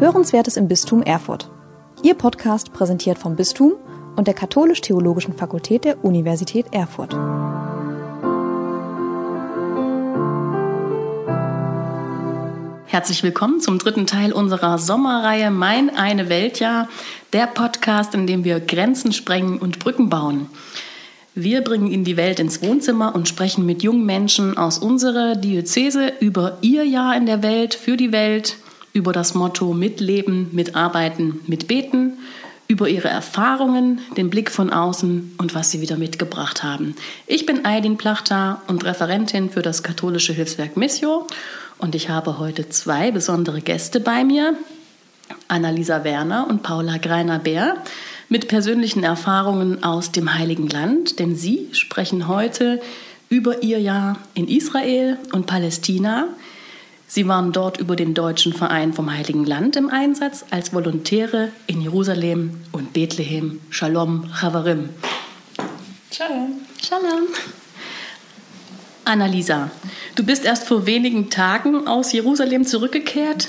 Hörenswertes im Bistum Erfurt. Ihr Podcast präsentiert vom Bistum und der Katholisch-Theologischen Fakultät der Universität Erfurt. Herzlich willkommen zum dritten Teil unserer Sommerreihe Mein eine Weltjahr, der Podcast, in dem wir Grenzen sprengen und Brücken bauen. Wir bringen Ihnen die Welt ins Wohnzimmer und sprechen mit jungen Menschen aus unserer Diözese über ihr Jahr in der Welt, für die Welt, über das Motto Mitleben, Mitarbeiten, Mitbeten, über ihre Erfahrungen, den Blick von außen und was sie wieder mitgebracht haben. Ich bin Aidin Plachta und Referentin für das katholische Hilfswerk Missio und ich habe heute zwei besondere Gäste bei mir, Annalisa Werner und Paula Greiner-Bär mit persönlichen Erfahrungen aus dem Heiligen Land, denn sie sprechen heute über ihr Jahr in Israel und Palästina. Sie waren dort über den Deutschen Verein vom Heiligen Land im Einsatz als Volontäre in Jerusalem und Bethlehem. Shalom, Chavarim. Shalom. Shalom. Annalisa, du bist erst vor wenigen Tagen aus Jerusalem zurückgekehrt.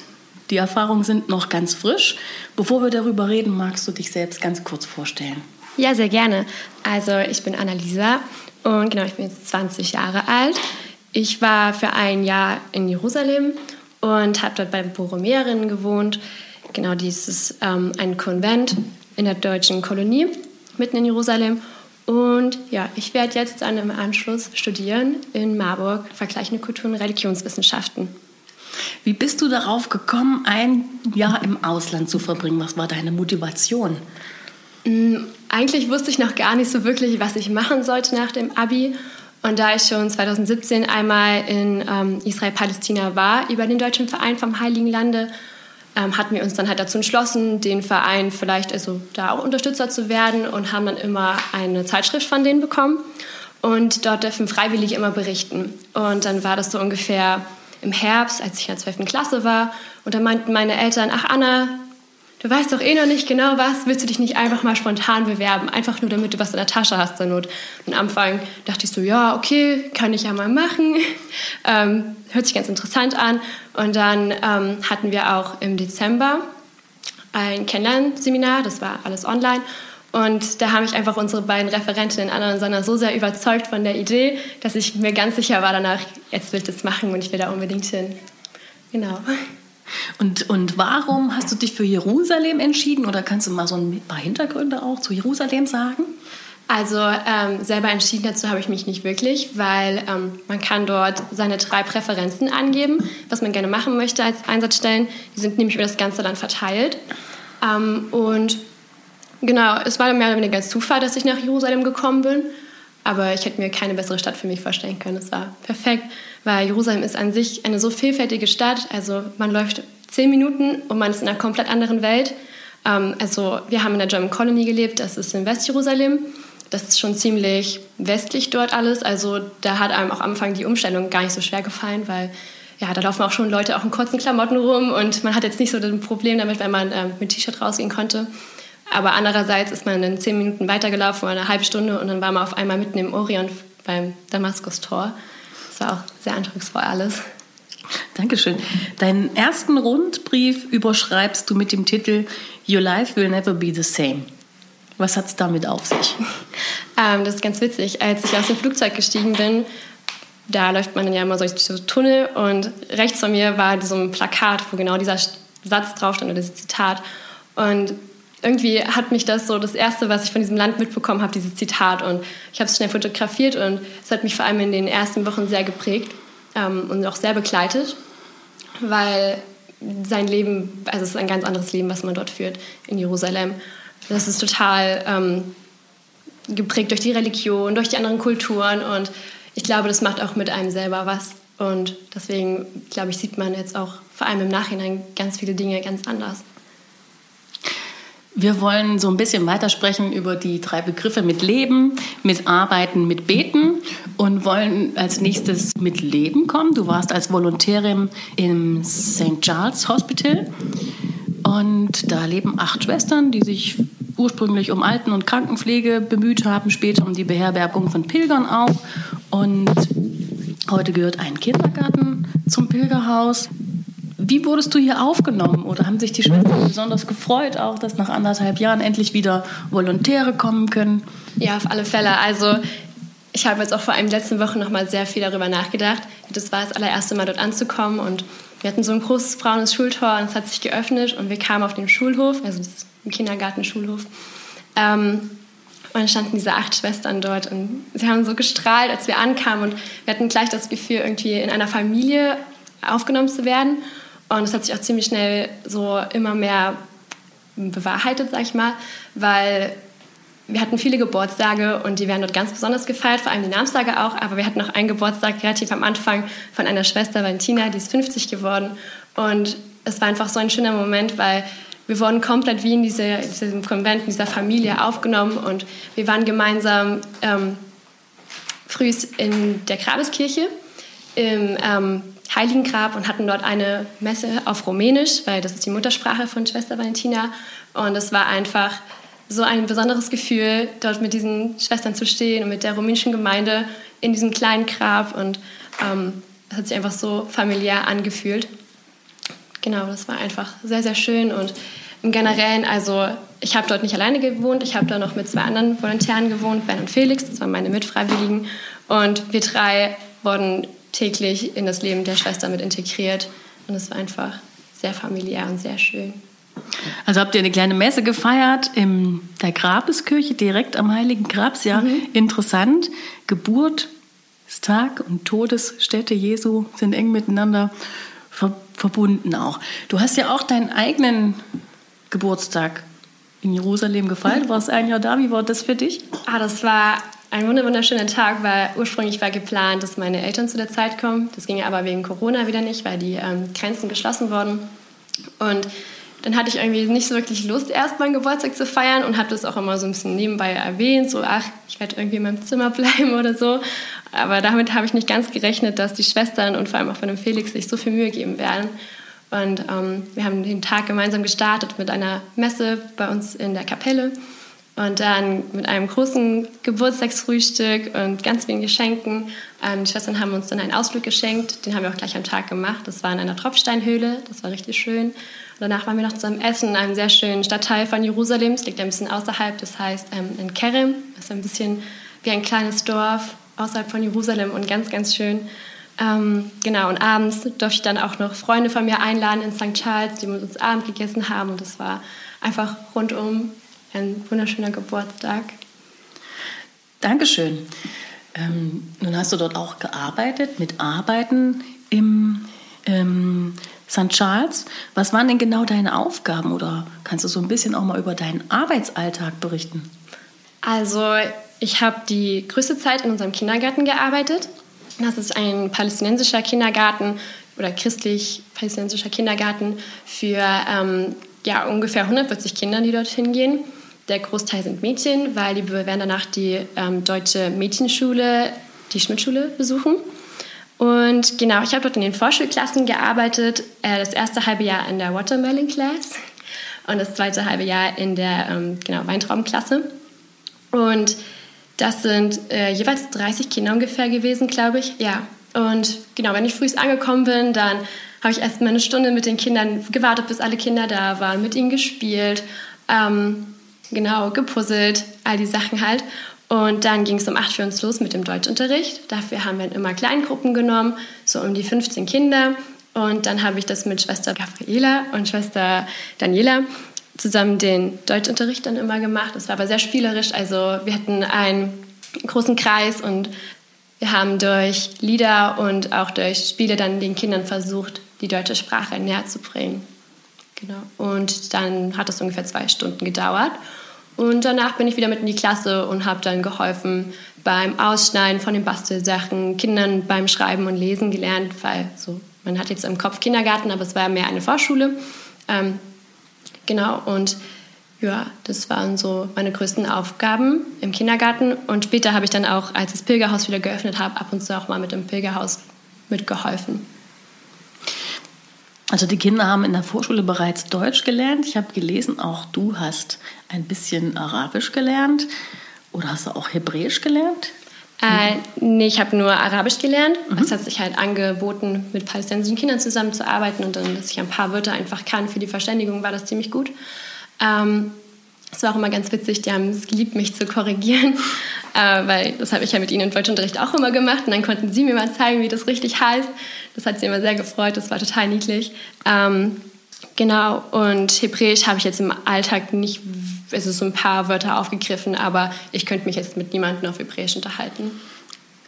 Die Erfahrungen sind noch ganz frisch. Bevor wir darüber reden, magst du dich selbst ganz kurz vorstellen? Ja, sehr gerne. Also ich bin Annalisa und genau, ich bin jetzt 20 Jahre alt. Ich war für ein Jahr in Jerusalem und habe dort bei Borromeerinnen gewohnt. Genau, dies ist ähm, ein Konvent in der deutschen Kolonie mitten in Jerusalem. Und ja, ich werde jetzt dann im Anschluss studieren in Marburg Vergleichende Kultur- und Religionswissenschaften. Wie bist du darauf gekommen, ein Jahr im Ausland zu verbringen? Was war deine Motivation? Mm, eigentlich wusste ich noch gar nicht so wirklich, was ich machen sollte nach dem Abi. Und da ich schon 2017 einmal in ähm, Israel-Palästina war, über den Deutschen Verein vom Heiligen Lande, ähm, hatten wir uns dann halt dazu entschlossen, den Verein vielleicht also da auch Unterstützer zu werden und haben dann immer eine Zeitschrift von denen bekommen. Und dort dürfen Freiwillige immer berichten. Und dann war das so ungefähr im Herbst, als ich in der 12. Klasse war. Und da meinten meine Eltern, ach Anna, du weißt doch eh noch nicht genau was, willst du dich nicht einfach mal spontan bewerben? Einfach nur, damit du was in der Tasche hast zur Not. Und am Anfang dachte ich so, ja, okay, kann ich ja mal machen. Ähm, hört sich ganz interessant an. Und dann ähm, hatten wir auch im Dezember ein Kennenlernseminar, das war alles online. Und da haben mich einfach unsere beiden Referentinnen, Anna und Sanna, so sehr überzeugt von der Idee, dass ich mir ganz sicher war danach, jetzt will ich das machen und ich will da unbedingt hin. Genau. Und, und warum hast du dich für Jerusalem entschieden? Oder kannst du mal so ein paar Hintergründe auch zu Jerusalem sagen? Also ähm, selber entschieden dazu habe ich mich nicht wirklich, weil ähm, man kann dort seine drei Präferenzen angeben, was man gerne machen möchte als Einsatzstellen. Die sind nämlich über das ganze Land verteilt. Ähm, und Genau, es war mehr oder weniger Zufall, dass ich nach Jerusalem gekommen bin. Aber ich hätte mir keine bessere Stadt für mich vorstellen können. Es war perfekt, weil Jerusalem ist an sich eine so vielfältige Stadt. Also man läuft zehn Minuten und man ist in einer komplett anderen Welt. Ähm, also wir haben in der German Colony gelebt, das ist in Westjerusalem. Das ist schon ziemlich westlich dort alles. Also da hat einem auch am Anfang die Umstellung gar nicht so schwer gefallen, weil ja, da laufen auch schon Leute auch in kurzen Klamotten rum und man hat jetzt nicht so ein Problem damit, wenn man ähm, mit T-Shirt rausgehen konnte. Aber andererseits ist man dann zehn Minuten weitergelaufen oder eine halbe Stunde und dann war man auf einmal mitten im Orion beim Damaskus-Tor. Das war auch sehr eindrucksvoll alles. Dankeschön. Deinen ersten Rundbrief überschreibst du mit dem Titel Your Life Will Never Be the Same. Was hat es damit auf sich? ähm, das ist ganz witzig. Als ich aus dem Flugzeug gestiegen bin, da läuft man dann ja immer so durch so Tunnel und rechts von mir war so ein Plakat, wo genau dieser Satz drauf stand oder dieses Zitat. Und irgendwie hat mich das so das Erste, was ich von diesem Land mitbekommen habe, dieses Zitat. Und ich habe es schnell fotografiert und es hat mich vor allem in den ersten Wochen sehr geprägt ähm, und auch sehr begleitet, weil sein Leben, also es ist ein ganz anderes Leben, was man dort führt in Jerusalem. Das ist total ähm, geprägt durch die Religion, durch die anderen Kulturen und ich glaube, das macht auch mit einem selber was. Und deswegen, glaube ich, sieht man jetzt auch vor allem im Nachhinein ganz viele Dinge ganz anders. Wir wollen so ein bisschen weitersprechen über die drei Begriffe mit Leben, mit Arbeiten, mit Beten und wollen als nächstes mit Leben kommen. Du warst als Volontärin im St. Charles Hospital und da leben acht Schwestern, die sich ursprünglich um Alten- und Krankenpflege bemüht haben, später um die Beherbergung von Pilgern auch. Und heute gehört ein Kindergarten zum Pilgerhaus. Wie wurdest du hier aufgenommen oder haben sich die Schwestern besonders gefreut, auch dass nach anderthalb Jahren endlich wieder Volontäre kommen können? Ja, auf alle Fälle. Also ich habe jetzt auch vor allem letzten Wochen noch mal sehr viel darüber nachgedacht. Das war das allererste Mal dort anzukommen und wir hatten so ein großes braunes Schultor und es hat sich geöffnet und wir kamen auf den Schulhof, also das Kindergarten-Schulhof. Ähm, und dann standen diese acht Schwestern dort und sie haben so gestrahlt, als wir ankamen und wir hatten gleich das Gefühl, irgendwie in einer Familie aufgenommen zu werden. Und es hat sich auch ziemlich schnell so immer mehr bewahrheitet, sag ich mal, weil wir hatten viele Geburtstage und die werden dort ganz besonders gefeiert, vor allem die Namenstage auch. Aber wir hatten noch einen Geburtstag relativ am Anfang von einer Schwester, Valentina, die ist 50 geworden. Und es war einfach so ein schöner Moment, weil wir wurden komplett wie in diese, diesem Konvent, in dieser Familie aufgenommen und wir waren gemeinsam ähm, früh in der Grabeskirche im ähm, Heiligen Grab und hatten dort eine Messe auf Rumänisch, weil das ist die Muttersprache von Schwester Valentina. Und es war einfach so ein besonderes Gefühl, dort mit diesen Schwestern zu stehen und mit der rumänischen Gemeinde in diesem kleinen Grab. Und ähm, es hat sich einfach so familiär angefühlt. Genau, das war einfach sehr, sehr schön. Und im Generellen, also ich habe dort nicht alleine gewohnt, ich habe da noch mit zwei anderen Volontären gewohnt, Ben und Felix, das waren meine Mitfreiwilligen. Und wir drei wurden täglich in das Leben der Schwester mit integriert. Und es war einfach sehr familiär und sehr schön. Also habt ihr eine kleine Messe gefeiert in der Grabeskirche, direkt am Heiligen Grabs. Ja, mhm. interessant. Geburtstag und Todesstätte Jesu sind eng miteinander ver verbunden auch. Du hast ja auch deinen eigenen Geburtstag in Jerusalem gefeiert. Du warst ein Jahr da. Wie war das für dich? Ah, das war ein wunderschöner Tag, weil ursprünglich war geplant, dass meine Eltern zu der Zeit kommen. Das ging aber wegen Corona wieder nicht, weil die ähm, Grenzen geschlossen wurden. Und dann hatte ich irgendwie nicht so wirklich Lust, erst meinen Geburtstag zu feiern und habe das auch immer so ein bisschen nebenbei erwähnt, so ach, ich werde irgendwie in meinem Zimmer bleiben oder so. Aber damit habe ich nicht ganz gerechnet, dass die Schwestern und vor allem auch von dem Felix sich so viel Mühe geben werden. Und ähm, wir haben den Tag gemeinsam gestartet mit einer Messe bei uns in der Kapelle. Und dann mit einem großen Geburtstagsfrühstück und ganz vielen Geschenken. Ähm, die Schwestern haben uns dann einen Ausflug geschenkt, den haben wir auch gleich am Tag gemacht. Das war in einer Tropfsteinhöhle, das war richtig schön. Und danach waren wir noch zusammen essen in einem sehr schönen Stadtteil von Jerusalem. Es liegt ein bisschen außerhalb, das heißt ähm, in Kerem. Das ist ein bisschen wie ein kleines Dorf außerhalb von Jerusalem und ganz, ganz schön. Ähm, genau, und abends durfte ich dann auch noch Freunde von mir einladen in St. Charles, die mit uns Abend gegessen haben. Und das war einfach rundum ein wunderschöner Geburtstag. Dankeschön. Ähm, nun hast du dort auch gearbeitet, mit Arbeiten im ähm, St. Charles. Was waren denn genau deine Aufgaben oder kannst du so ein bisschen auch mal über deinen Arbeitsalltag berichten? Also ich habe die größte Zeit in unserem Kindergarten gearbeitet. Das ist ein palästinensischer Kindergarten oder christlich-palästinensischer Kindergarten für ähm, ja, ungefähr 140 Kinder, die dorthin gehen. Der Großteil sind Mädchen, weil die werden danach die ähm, deutsche Mädchenschule, die Schmidtschule besuchen. Und genau, ich habe dort in den Vorschulklassen gearbeitet. Äh, das erste halbe Jahr in der Watermelon Class und das zweite halbe Jahr in der ähm, genau, Weintraubenklasse. Und das sind äh, jeweils 30 Kinder ungefähr gewesen, glaube ich. Ja. Und genau, wenn ich früh angekommen bin, dann habe ich erst mal eine Stunde mit den Kindern gewartet, bis alle Kinder da waren, mit ihnen gespielt. Ähm, Genau, gepuzzelt, all die Sachen halt. Und dann ging es um 8 für uns los mit dem Deutschunterricht. Dafür haben wir immer Kleingruppen genommen, so um die 15 Kinder. Und dann habe ich das mit Schwester Gabriela und Schwester Daniela zusammen den Deutschunterricht dann immer gemacht. Das war aber sehr spielerisch. Also wir hatten einen großen Kreis und wir haben durch Lieder und auch durch Spiele dann den Kindern versucht, die deutsche Sprache näher zu bringen. Genau. Und dann hat das ungefähr zwei Stunden gedauert. Und danach bin ich wieder mit in die Klasse und habe dann geholfen beim Ausschneiden von den Bastelsachen, Kindern beim Schreiben und Lesen gelernt, weil so, man hat jetzt im Kopf Kindergarten, aber es war mehr eine Vorschule. Ähm, genau, und ja, das waren so meine größten Aufgaben im Kindergarten. Und später habe ich dann auch, als das Pilgerhaus wieder geöffnet habe, ab und zu auch mal mit dem Pilgerhaus mitgeholfen. Also die Kinder haben in der Vorschule bereits Deutsch gelernt. Ich habe gelesen, auch du hast ein bisschen Arabisch gelernt. Oder hast du auch Hebräisch gelernt? Äh, nee, ich habe nur Arabisch gelernt. Mhm. Es hat sich halt angeboten, mit palästinensischen Kindern zusammenzuarbeiten und dann, dass ich ein paar Wörter einfach kann für die Verständigung, war das ziemlich gut. Ähm, es war auch immer ganz witzig, die haben es geliebt, mich zu korrigieren, äh, weil das habe ich ja mit ihnen im Deutschunterricht auch immer gemacht und dann konnten sie mir mal zeigen, wie das richtig heißt. Das hat sie immer sehr gefreut, das war total niedlich. Ähm, genau, und Hebräisch habe ich jetzt im Alltag nicht es ist so ein paar Wörter aufgegriffen, aber ich könnte mich jetzt mit niemandem auf Hebräisch unterhalten.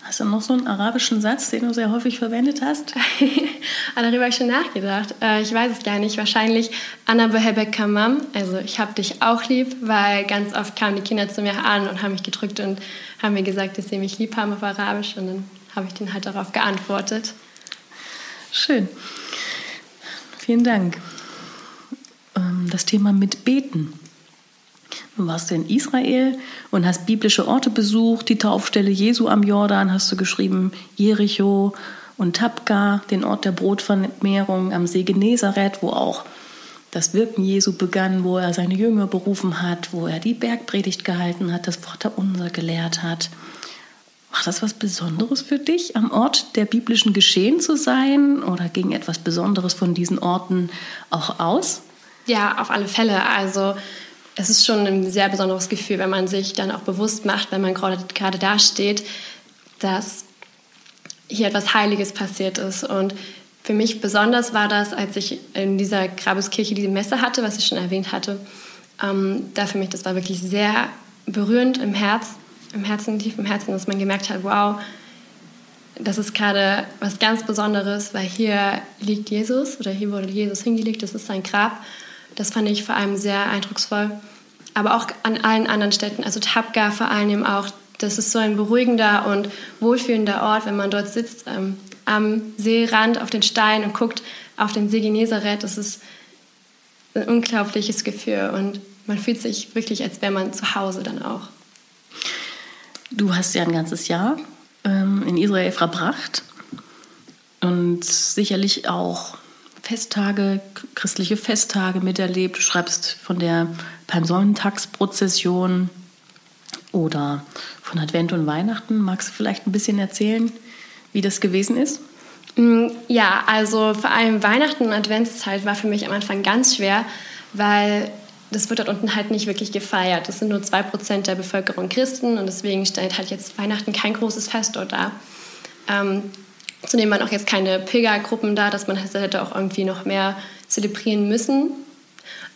Hast du noch so einen arabischen Satz, den du sehr häufig verwendet hast? Darüber habe ich schon nachgedacht. Äh, ich weiß es gar nicht. Wahrscheinlich Anna Behebek Kamam. Also ich habe dich auch lieb, weil ganz oft kamen die Kinder zu mir an und haben mich gedrückt und haben mir gesagt, dass sie mich lieb haben auf Arabisch. Und dann habe ich denen halt darauf geantwortet. Schön. Vielen Dank. Ähm, das Thema mit Beten. Du warst in Israel und hast biblische Orte besucht, die Taufstelle Jesu am Jordan hast du geschrieben, Jericho und Tabka, den Ort der Brotvermehrung am See Genezareth, wo auch das Wirken Jesu begann, wo er seine Jünger berufen hat, wo er die Bergpredigt gehalten hat, das Vaterunser gelehrt hat. Macht das was Besonderes für dich, am Ort der biblischen Geschehen zu sein? Oder ging etwas Besonderes von diesen Orten auch aus? Ja, auf alle Fälle. Also es ist schon ein sehr besonderes Gefühl, wenn man sich dann auch bewusst macht, wenn man gerade, gerade da steht, dass hier etwas Heiliges passiert ist. Und für mich besonders war das, als ich in dieser Grabeskirche diese Messe hatte, was ich schon erwähnt hatte. Ähm, da für mich, das war wirklich sehr berührend im Herz, im Herzen, tief im Herzen, dass man gemerkt hat, wow, das ist gerade was ganz Besonderes, weil hier liegt Jesus oder hier wurde Jesus hingelegt, das ist sein Grab. Das fand ich vor allem sehr eindrucksvoll. Aber auch an allen anderen Städten, also Tabga vor allem auch, das ist so ein beruhigender und wohlfühlender Ort, wenn man dort sitzt ähm, am Seerand auf den Steinen und guckt auf den See Genezareth. Das ist ein unglaubliches Gefühl und man fühlt sich wirklich, als wäre man zu Hause dann auch. Du hast ja ein ganzes Jahr ähm, in Israel verbracht und sicherlich auch Festtage, christliche Festtage miterlebt. Du schreibst von der Palmsonnentagsprozession oder von Advent und Weihnachten. Magst du vielleicht ein bisschen erzählen, wie das gewesen ist? Mm, ja, also vor allem Weihnachten und Adventszeit war für mich am Anfang ganz schwer, weil das wird dort unten halt nicht wirklich gefeiert. Es sind nur zwei Prozent der Bevölkerung Christen und deswegen stellt halt jetzt Weihnachten kein großes Fest dort dar. Ähm, Zudem waren auch jetzt keine Pilgergruppen da, dass man hätte auch irgendwie noch mehr zelebrieren müssen.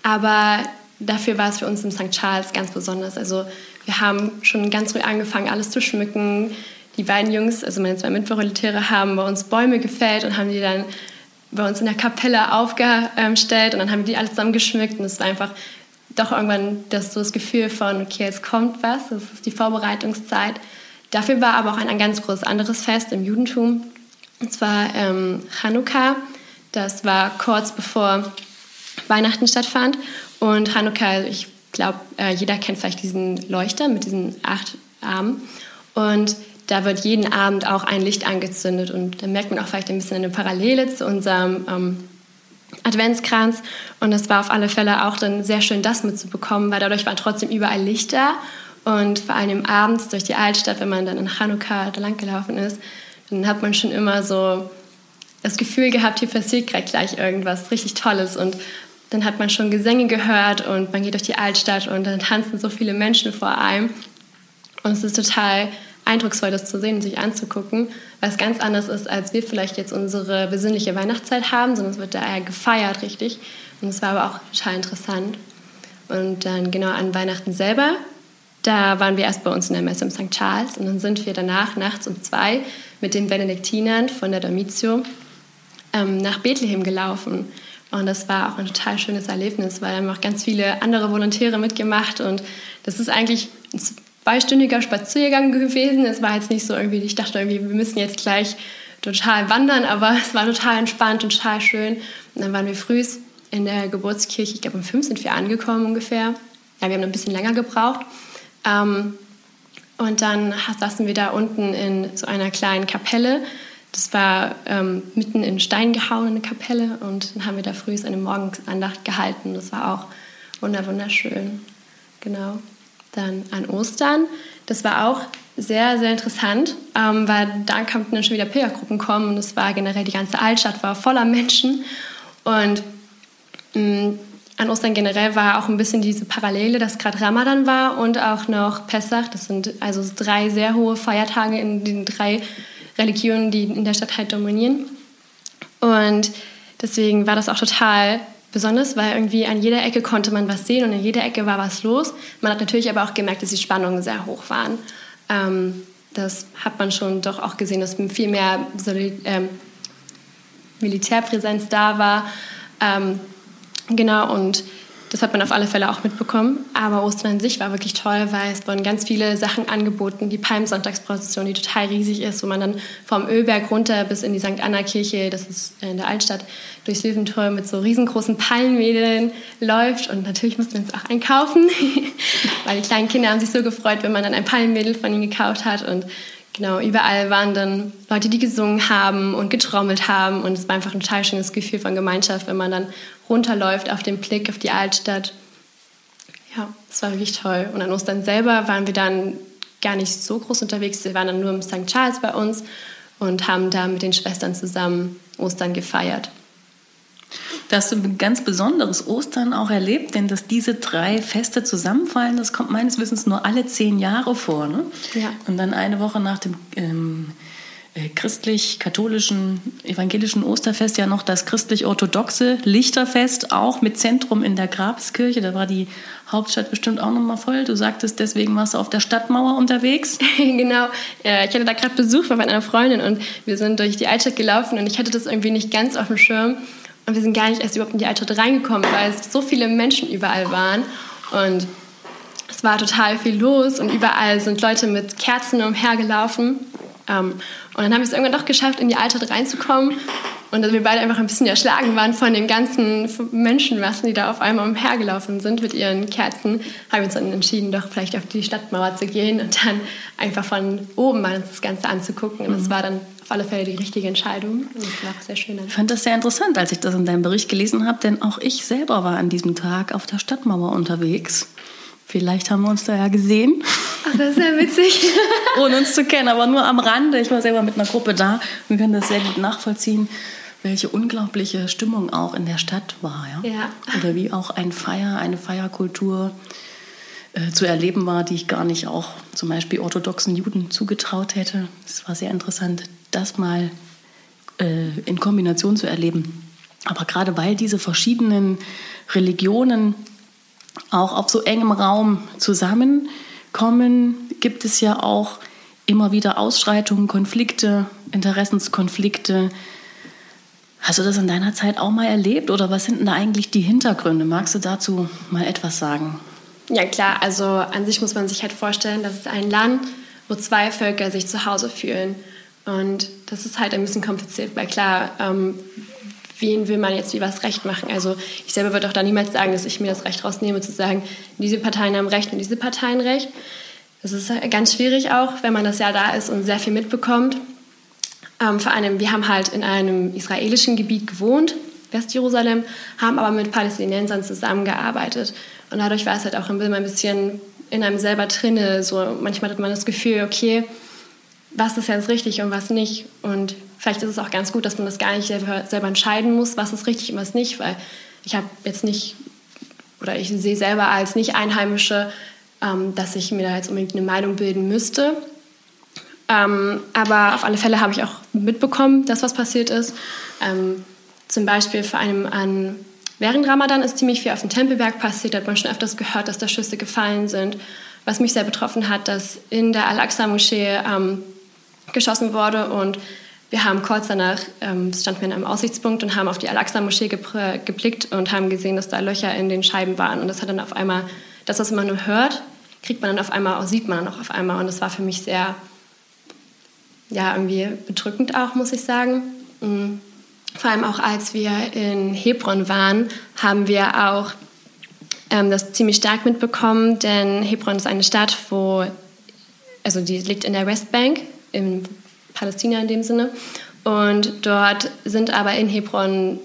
Aber dafür war es für uns im St. Charles ganz besonders. Also wir haben schon ganz früh angefangen, alles zu schmücken. Die beiden Jungs, also meine zwei Mitvolontäre, haben bei uns Bäume gefällt und haben die dann bei uns in der Kapelle aufgestellt und dann haben wir die alle zusammen geschmückt und es war einfach doch irgendwann das, so das Gefühl von, okay, jetzt kommt was, das ist die Vorbereitungszeit. Dafür war aber auch ein, ein ganz großes anderes Fest im Judentum, und zwar ähm, Hanukkah. Das war kurz bevor Weihnachten stattfand. Und Hanukkah, ich glaube, äh, jeder kennt vielleicht diesen Leuchter mit diesen acht Armen. Und da wird jeden Abend auch ein Licht angezündet. Und da merkt man auch vielleicht ein bisschen eine Parallele zu unserem ähm, Adventskranz. Und es war auf alle Fälle auch dann sehr schön, das mitzubekommen, weil dadurch waren trotzdem überall Lichter. Und vor allem abends durch die Altstadt, wenn man dann in Hanukkah da lang gelaufen ist, dann hat man schon immer so das Gefühl gehabt, hier passiert gerade gleich irgendwas richtig Tolles. Und dann hat man schon Gesänge gehört und man geht durch die Altstadt und dann tanzen so viele Menschen vor einem. Und es ist total eindrucksvoll, das zu sehen und sich anzugucken, es ganz anders ist, als wir vielleicht jetzt unsere besinnliche Weihnachtszeit haben, sondern es wird da eher gefeiert, richtig. Und es war aber auch total interessant. Und dann genau an Weihnachten selber, da waren wir erst bei uns in der Messe im St. Charles und dann sind wir danach nachts um zwei mit den Benediktinern von der Domitio ähm, nach Bethlehem gelaufen. Und das war auch ein total schönes Erlebnis, weil haben auch ganz viele andere Volontäre mitgemacht. Und das ist eigentlich ein zweistündiger Spaziergang gewesen. Es war jetzt nicht so irgendwie, ich dachte irgendwie, wir müssen jetzt gleich total wandern, aber es war total entspannt und total schön. Und dann waren wir früh in der Geburtskirche, ich glaube um fünf sind wir angekommen ungefähr. Ja, wir haben ein bisschen länger gebraucht. Ähm, und dann saßen wir da unten in so einer kleinen Kapelle. Das war ähm, mitten in Stein gehauen, eine Kapelle. Und dann haben wir da früh eine Morgenandacht gehalten. Das war auch wunderschön. Genau. Dann an Ostern. Das war auch sehr, sehr interessant, ähm, weil da konnten dann schon wieder Pilgergruppen kommen und es war generell, die ganze Altstadt war voller Menschen. Und mm, an Ostern generell war auch ein bisschen diese Parallele, dass gerade Ramadan war und auch noch Pessach. Das sind also drei sehr hohe Feiertage in den drei Religionen, die in der Stadt halt dominieren. Und deswegen war das auch total besonders, weil irgendwie an jeder Ecke konnte man was sehen und in jeder Ecke war was los. Man hat natürlich aber auch gemerkt, dass die Spannungen sehr hoch waren. Ähm, das hat man schon doch auch gesehen, dass viel mehr ähm, Militärpräsenz da war. Ähm, genau, und das hat man auf alle Fälle auch mitbekommen. Aber Ostern an sich war wirklich toll, weil es wurden ganz viele Sachen angeboten. Die Palmsonntagsprozession, die total riesig ist, wo man dann vom Ölberg runter bis in die St. Anna-Kirche, das ist in der Altstadt, durchs Löwentor mit so riesengroßen Palmwedeln läuft. Und natürlich mussten wir uns auch einkaufen, weil die kleinen Kinder haben sich so gefreut, wenn man dann ein Palmwedel von ihnen gekauft hat. Und genau, überall waren dann Leute, die gesungen haben und getrommelt haben. Und es war einfach ein total schönes Gefühl von Gemeinschaft, wenn man dann runterläuft auf den Blick auf die Altstadt. Ja, das war wirklich toll. Und an Ostern selber waren wir dann gar nicht so groß unterwegs. Wir waren dann nur im St. Charles bei uns und haben da mit den Schwestern zusammen Ostern gefeiert. Da hast du ein ganz besonderes Ostern auch erlebt, denn dass diese drei Feste zusammenfallen, das kommt meines Wissens nur alle zehn Jahre vor. Ne? Ja. Und dann eine Woche nach dem ähm, äh, christlich-katholischen, evangelischen Osterfest ja noch das christlich-orthodoxe Lichterfest, auch mit Zentrum in der Grabeskirche. Da war die Hauptstadt bestimmt auch nochmal voll. Du sagtest, deswegen warst du auf der Stadtmauer unterwegs. genau. Ja, ich hatte da gerade Besuch von einer Freundin und wir sind durch die Altstadt gelaufen und ich hatte das irgendwie nicht ganz auf dem Schirm. Und wir sind gar nicht erst überhaupt in die Altstadt reingekommen, weil es so viele Menschen überall waren. Und es war total viel los und überall sind Leute mit Kerzen umhergelaufen. Ähm, und dann haben wir es irgendwann doch geschafft, in die Altstadt reinzukommen. Und dass wir beide einfach ein bisschen erschlagen waren von den ganzen Menschenmassen, die da auf einmal umhergelaufen sind mit ihren Kerzen, haben wir uns dann entschieden, doch vielleicht auf die Stadtmauer zu gehen und dann einfach von oben mal das Ganze anzugucken. Und das mhm. war dann auf alle Fälle die richtige Entscheidung. Und das war auch sehr schön. Ich fand das sehr interessant, als ich das in deinem Bericht gelesen habe, denn auch ich selber war an diesem Tag auf der Stadtmauer unterwegs. Vielleicht haben wir uns da ja gesehen. Ach, das ist ja witzig. Ohne uns zu kennen, aber nur am Rande. Ich war selber mit einer Gruppe da. Wir können das sehr gut nachvollziehen, welche unglaubliche Stimmung auch in der Stadt war. Ja? ja. Oder wie auch ein Feier, eine Feierkultur äh, zu erleben war, die ich gar nicht auch zum Beispiel orthodoxen Juden zugetraut hätte. Es war sehr interessant, das mal äh, in Kombination zu erleben. Aber gerade weil diese verschiedenen Religionen auch auf so engem Raum zusammenkommen, gibt es ja auch immer wieder Ausschreitungen, Konflikte, Interessenskonflikte. Hast du das in deiner Zeit auch mal erlebt oder was sind denn da eigentlich die Hintergründe? Magst du dazu mal etwas sagen? Ja klar, also an sich muss man sich halt vorstellen, dass es ein Land, wo zwei Völker sich zu Hause fühlen. Und das ist halt ein bisschen kompliziert, weil klar, ähm, wen will man jetzt wie was recht machen. Also ich selber würde auch da niemals sagen, dass ich mir das Recht rausnehme, zu sagen, diese Parteien haben Recht und diese Parteien Recht. Das ist ganz schwierig auch, wenn man das Jahr da ist und sehr viel mitbekommt. Ähm, vor allem, wir haben halt in einem israelischen Gebiet gewohnt, Westjerusalem, haben aber mit Palästinensern zusammengearbeitet. Und dadurch war es halt auch immer ein bisschen in einem selber drinne. So, manchmal hat man das Gefühl, okay, was ist jetzt richtig und was nicht. Und vielleicht ist es auch ganz gut, dass man das gar nicht selber, selber entscheiden muss, was ist richtig und was nicht, weil ich habe jetzt nicht, oder ich sehe selber als Nicht-Einheimische, ähm, dass ich mir da jetzt unbedingt eine Meinung bilden müsste. Ähm, aber auf alle Fälle habe ich auch mitbekommen, dass was passiert ist. Ähm, zum Beispiel vor einem an Während Ramadan ist ziemlich viel auf dem Tempelberg passiert, hat man schon öfters gehört, dass da Schüsse gefallen sind. Was mich sehr betroffen hat, dass in der Al-Aqsa-Moschee ähm, geschossen wurde und wir haben kurz danach, ähm, standen wir in einem Aussichtspunkt und haben auf die Al-Aqsa-Moschee geblickt und haben gesehen, dass da Löcher in den Scheiben waren. Und das hat dann auf einmal, das, was man nur hört, kriegt man dann auf einmal, sieht man dann auch auf einmal. Und das war für mich sehr, ja, irgendwie bedrückend auch, muss ich sagen. Mhm. Vor allem auch als wir in Hebron waren, haben wir auch ähm, das ziemlich stark mitbekommen, denn Hebron ist eine Stadt, wo, also die liegt in der Westbank, in Palästina in dem Sinne. Und dort sind aber in Hebron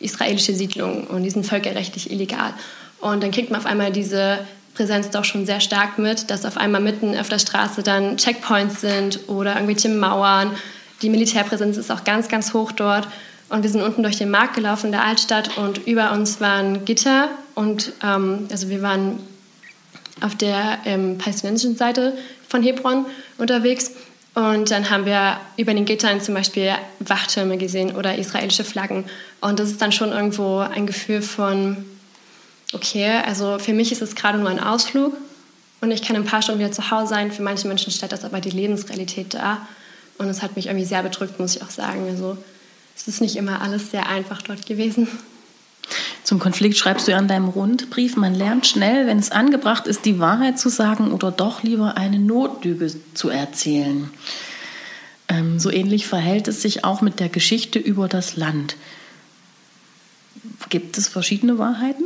israelische Siedlungen und die sind völkerrechtlich illegal. Und dann kriegt man auf einmal diese Präsenz doch schon sehr stark mit, dass auf einmal mitten auf der Straße dann Checkpoints sind oder irgendwelche Mauern. Die Militärpräsenz ist auch ganz, ganz hoch dort. Und wir sind unten durch den Markt gelaufen in der Altstadt und über uns waren Gitter und ähm, also wir waren auf der ähm, palästinensischen Seite von Hebron unterwegs. Und dann haben wir über den Gittern zum Beispiel Wachtürme gesehen oder israelische Flaggen. Und das ist dann schon irgendwo ein Gefühl von, okay, also für mich ist es gerade nur ein Ausflug und ich kann ein paar Stunden wieder zu Hause sein. Für manche Menschen stellt das aber die Lebensrealität dar. Und es hat mich irgendwie sehr bedrückt, muss ich auch sagen. Also es ist nicht immer alles sehr einfach dort gewesen. Zum Konflikt schreibst du ja in deinem Rundbrief, man lernt schnell, wenn es angebracht ist, die Wahrheit zu sagen oder doch lieber eine Notlüge zu erzählen. Ähm, so ähnlich verhält es sich auch mit der Geschichte über das Land. Gibt es verschiedene Wahrheiten?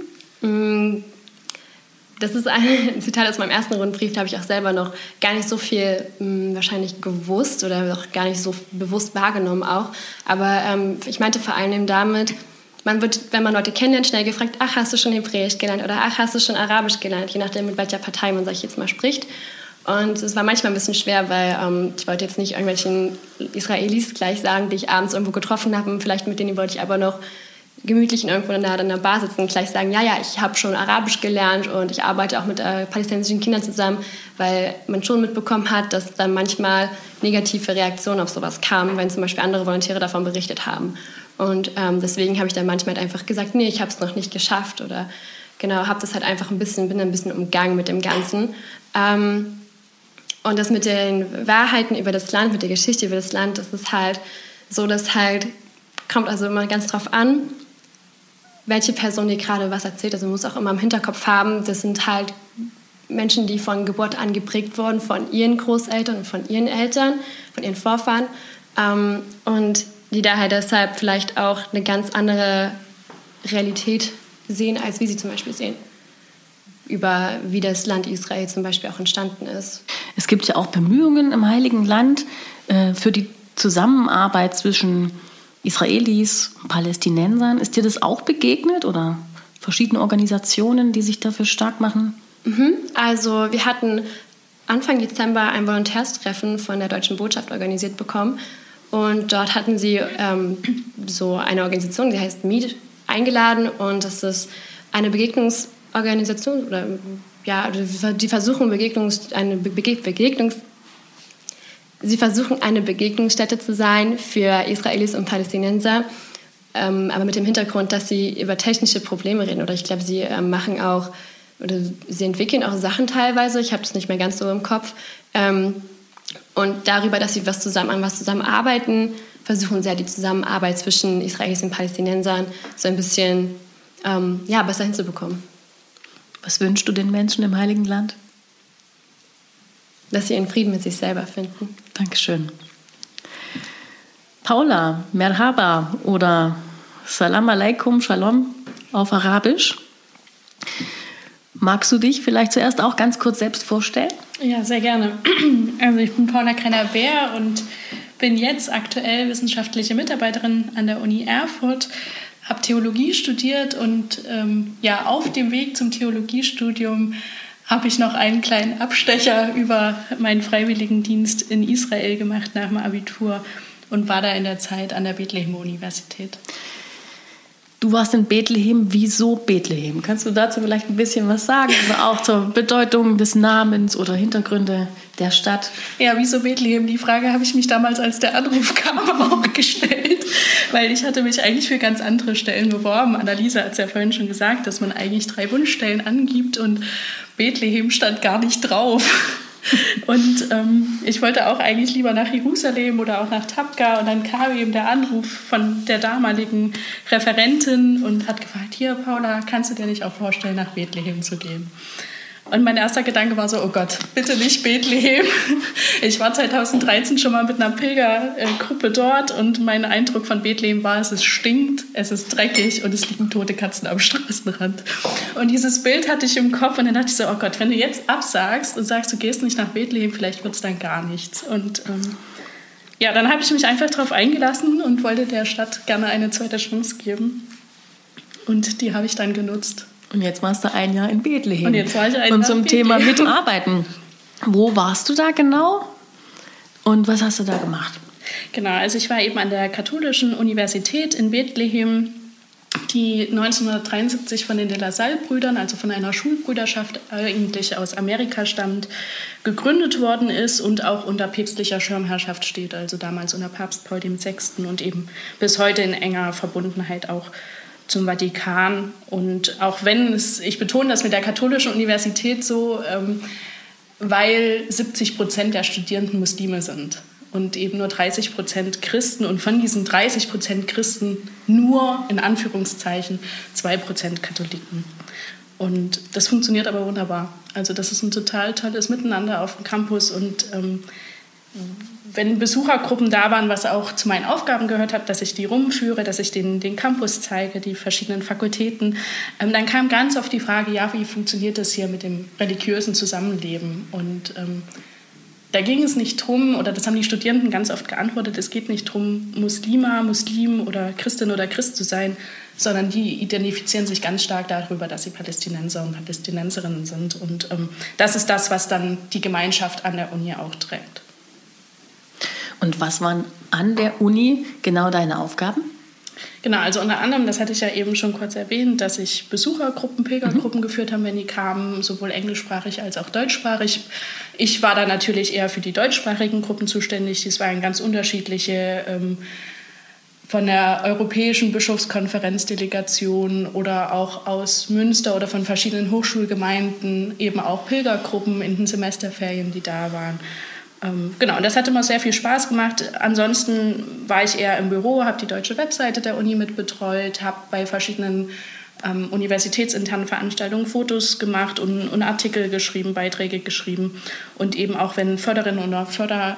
Das ist ein Zitat aus meinem ersten Rundbrief, da habe ich auch selber noch gar nicht so viel mh, hm, wahrscheinlich gewusst oder auch gar nicht so bewusst wahrgenommen auch. Aber ähm, ich meinte vor allem damit, man wird, wenn man Leute kennenlernt, schnell gefragt, ach, hast du schon Hebräisch gelernt oder ach, hast du schon Arabisch gelernt, je nachdem, mit welcher Partei man sich jetzt mal spricht. Und es war manchmal ein bisschen schwer, weil ähm, ich wollte jetzt nicht irgendwelchen Israelis gleich sagen, die ich abends irgendwo getroffen habe, vielleicht mit denen wollte ich aber noch gemütlich in irgendwo in der Bar sitzen und gleich sagen, ja, ja, ich habe schon Arabisch gelernt und ich arbeite auch mit äh, palästinensischen Kindern zusammen, weil man schon mitbekommen hat, dass dann manchmal negative Reaktionen auf sowas kamen, wenn zum Beispiel andere Volontäre davon berichtet haben. Und ähm, deswegen habe ich dann manchmal halt einfach gesagt, nee, ich habe es noch nicht geschafft oder genau, habe das halt einfach ein bisschen, bin ein bisschen umgangen mit dem Ganzen. Ähm, und das mit den Wahrheiten über das Land, mit der Geschichte über das Land, das ist halt so, dass halt, kommt also immer ganz drauf an, welche Person dir gerade was erzählt. Also man muss auch immer im Hinterkopf haben, das sind halt Menschen, die von Geburt an geprägt wurden von ihren Großeltern und von ihren Eltern, von ihren Vorfahren. Ähm, und die daher deshalb vielleicht auch eine ganz andere Realität sehen, als wie sie zum Beispiel sehen über wie das Land Israel zum Beispiel auch entstanden ist. Es gibt ja auch Bemühungen im Heiligen Land äh, für die Zusammenarbeit zwischen Israelis Palästinensern. Ist dir das auch begegnet oder verschiedene Organisationen, die sich dafür stark machen? Mhm. Also wir hatten Anfang Dezember ein Volontärstreffen von der Deutschen Botschaft organisiert bekommen. Und dort hatten sie ähm, so eine Organisation, die heißt MIET, eingeladen. Und das ist eine Begegnungsorganisation oder ja, die versuchen Begegnungs, eine Begegnungs Sie versuchen, eine Begegnungsstätte zu sein für Israelis und Palästinenser, ähm, aber mit dem Hintergrund, dass sie über technische Probleme reden. Oder ich glaube, sie ähm, machen auch, oder sie entwickeln auch Sachen teilweise, ich habe das nicht mehr ganz so im Kopf. Ähm, und darüber, dass sie was zusammen, an was zusammenarbeiten, versuchen sie ja die Zusammenarbeit zwischen Israelis und Palästinensern so ein bisschen ähm, ja, besser hinzubekommen. Was wünschst du den Menschen im Heiligen Land? dass sie ihren Frieden mit sich selber finden. Dankeschön. Paula, Merhaba oder Salam alaikum, Shalom auf Arabisch. Magst du dich vielleicht zuerst auch ganz kurz selbst vorstellen? Ja, sehr gerne. Also ich bin Paula Krenner-Bär und bin jetzt aktuell wissenschaftliche Mitarbeiterin an der Uni Erfurt, habe Theologie studiert und ähm, ja, auf dem Weg zum Theologiestudium habe ich noch einen kleinen Abstecher über meinen Freiwilligendienst in Israel gemacht nach dem Abitur und war da in der Zeit an der Bethlehem Universität. Du warst in Bethlehem. Wieso Bethlehem? Kannst du dazu vielleicht ein bisschen was sagen? Also auch zur Bedeutung des Namens oder Hintergründe der Stadt? Ja, wieso Bethlehem? Die Frage habe ich mich damals, als der Anruf kam, auch gestellt. Weil ich hatte mich eigentlich für ganz andere Stellen beworben. Annalisa hat es ja vorhin schon gesagt, dass man eigentlich drei Wunschstellen angibt und Bethlehem stand gar nicht drauf. Und ähm, ich wollte auch eigentlich lieber nach Jerusalem oder auch nach Tabga. Und dann kam eben der Anruf von der damaligen Referentin und hat gefragt, hier Paula, kannst du dir nicht auch vorstellen, nach Bethlehem zu gehen? Und mein erster Gedanke war so, oh Gott, bitte nicht Bethlehem. Ich war 2013 schon mal mit einer Pilgergruppe dort und mein Eindruck von Bethlehem war, es stinkt, es ist dreckig und es liegen tote Katzen am Straßenrand. Und dieses Bild hatte ich im Kopf und dann dachte ich so, oh Gott, wenn du jetzt absagst und sagst, du gehst nicht nach Bethlehem, vielleicht wird es dann gar nichts. Und ähm, ja, dann habe ich mich einfach darauf eingelassen und wollte der Stadt gerne eine zweite Chance geben. Und die habe ich dann genutzt. Und jetzt warst du ein Jahr in Bethlehem. Und jetzt war ich ein Und Jahr zum in Thema Bethlehem. Mitarbeiten. Wo warst du da genau? Und was hast du da gemacht? Genau, also ich war eben an der Katholischen Universität in Bethlehem, die 1973 von den De La Salle-Brüdern, also von einer Schulbrüderschaft eigentlich aus Amerika stammt, gegründet worden ist und auch unter päpstlicher Schirmherrschaft steht, also damals unter Papst Paul VI. und eben bis heute in enger Verbundenheit auch zum Vatikan. Und auch wenn es, ich betone das mit der Katholischen Universität so, ähm, weil 70 Prozent der Studierenden Muslime sind und eben nur 30 Prozent Christen und von diesen 30 Prozent Christen nur in Anführungszeichen 2 Prozent Katholiken. Und das funktioniert aber wunderbar. Also das ist ein total tolles Miteinander auf dem Campus und ähm, wenn Besuchergruppen da waren, was auch zu meinen Aufgaben gehört hat, dass ich die rumführe, dass ich den, den Campus zeige, die verschiedenen Fakultäten, ähm, dann kam ganz oft die Frage, ja, wie funktioniert das hier mit dem religiösen Zusammenleben? Und ähm, da ging es nicht drum, oder das haben die Studierenden ganz oft geantwortet, es geht nicht drum, Muslima, Muslim oder Christin oder Christ zu sein, sondern die identifizieren sich ganz stark darüber, dass sie Palästinenser und Palästinenserinnen sind. Und ähm, das ist das, was dann die Gemeinschaft an der Uni auch trägt. Und was waren an der Uni genau deine Aufgaben? Genau, also unter anderem, das hatte ich ja eben schon kurz erwähnt, dass ich Besuchergruppen, Pilgergruppen mhm. geführt habe, wenn die kamen, sowohl englischsprachig als auch deutschsprachig. Ich war da natürlich eher für die deutschsprachigen Gruppen zuständig. Dies waren ganz unterschiedliche ähm, von der Europäischen Bischofskonferenzdelegation oder auch aus Münster oder von verschiedenen Hochschulgemeinden, eben auch Pilgergruppen in den Semesterferien, die da waren. Ähm, genau, und das hat immer sehr viel Spaß gemacht. Ansonsten war ich eher im Büro, habe die deutsche Webseite der Uni mitbetreut, habe bei verschiedenen ähm, universitätsinternen Veranstaltungen Fotos gemacht und, und, Artikel geschrieben, Beiträge geschrieben. Und eben auch, wenn Förderinnen oder Förderer